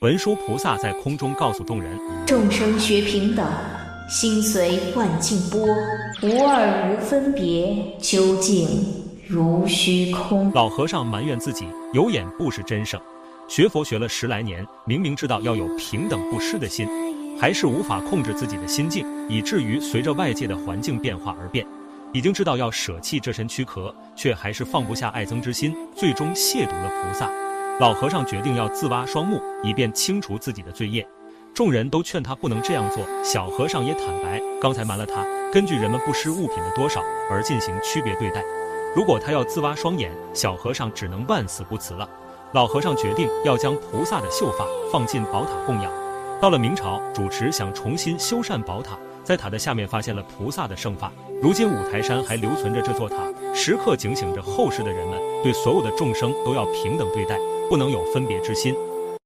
文殊菩萨在空中告诉众人：众生学平等，心随万境波，无二无分别，究竟如虚空。老和尚埋怨自己有眼不识真圣，学佛学了十来年，明明知道要有平等不失的心，还是无法控制自己的心境，以至于随着外界的环境变化而变。已经知道要舍弃这身躯壳，却还是放不下爱憎之心，最终亵渎了菩萨。老和尚决定要自挖双目，以便清除自己的罪业。众人都劝他不能这样做，小和尚也坦白，刚才瞒了他，根据人们不识物品的多少而进行区别对待。如果他要自挖双眼，小和尚只能万死不辞了。老和尚决定要将菩萨的秀发放进宝塔供养。到了明朝，主持想重新修缮宝塔，在塔的下面发现了菩萨的圣法。如今五台山还留存着这座塔，时刻警醒着后世的人们，对所有的众生都要平等对待。不能有分别之心。